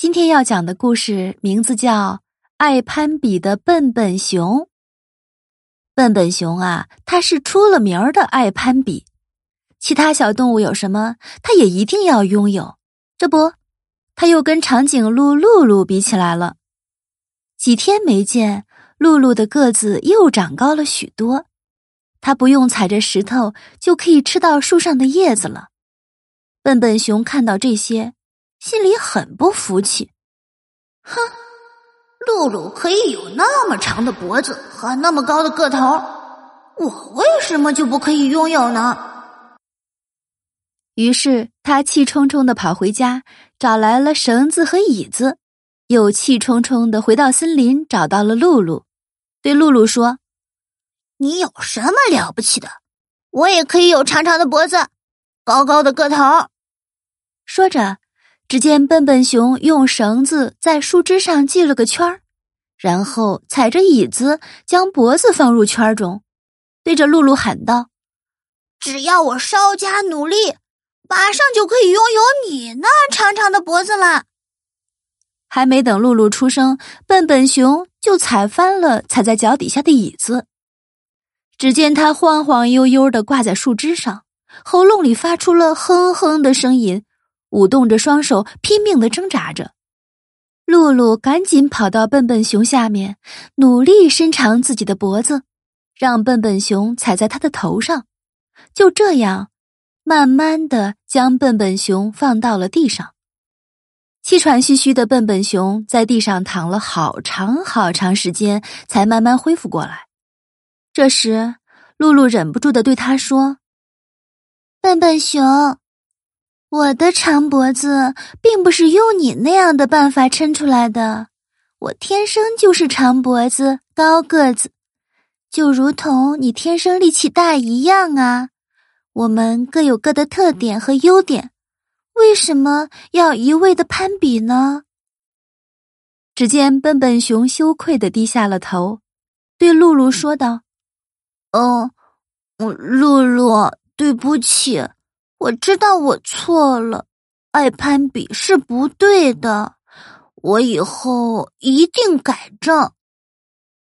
今天要讲的故事名字叫《爱攀比的笨笨熊》。笨笨熊啊，它是出了名儿的爱攀比，其他小动物有什么，它也一定要拥有。这不，它又跟长颈鹿露露比起来了。几天没见，露露的个子又长高了许多，它不用踩着石头就可以吃到树上的叶子了。笨笨熊看到这些。心里很不服气，哼，露露可以有那么长的脖子和那么高的个头，我为什么就不可以拥有呢？于是他气冲冲的跑回家，找来了绳子和椅子，又气冲冲的回到森林，找到了露露，对露露说：“你有什么了不起的？我也可以有长长的脖子，高高的个头。”说着。只见笨笨熊用绳子在树枝上系了个圈儿，然后踩着椅子将脖子放入圈中，对着露露喊道：“只要我稍加努力，马上就可以拥有你那长长的脖子了。”还没等露露出声，笨笨熊就踩翻了踩在脚底下的椅子。只见它晃晃悠悠的挂在树枝上，喉咙里发出了哼哼的声音。舞动着双手，拼命的挣扎着。露露赶紧跑到笨笨熊下面，努力伸长自己的脖子，让笨笨熊踩在它的头上。就这样，慢慢的将笨笨熊放到了地上。气喘吁吁的笨笨熊在地上躺了好长好长时间，才慢慢恢复过来。这时，露露忍不住的对他说：“笨笨熊。”我的长脖子并不是用你那样的办法撑出来的，我天生就是长脖子、高个子，就如同你天生力气大一样啊。我们各有各的特点和优点，为什么要一味的攀比呢？只见笨笨熊羞愧的低下了头，对露露说道：“嗯，露露，对不起。”我知道我错了，爱攀比是不对的，我以后一定改正。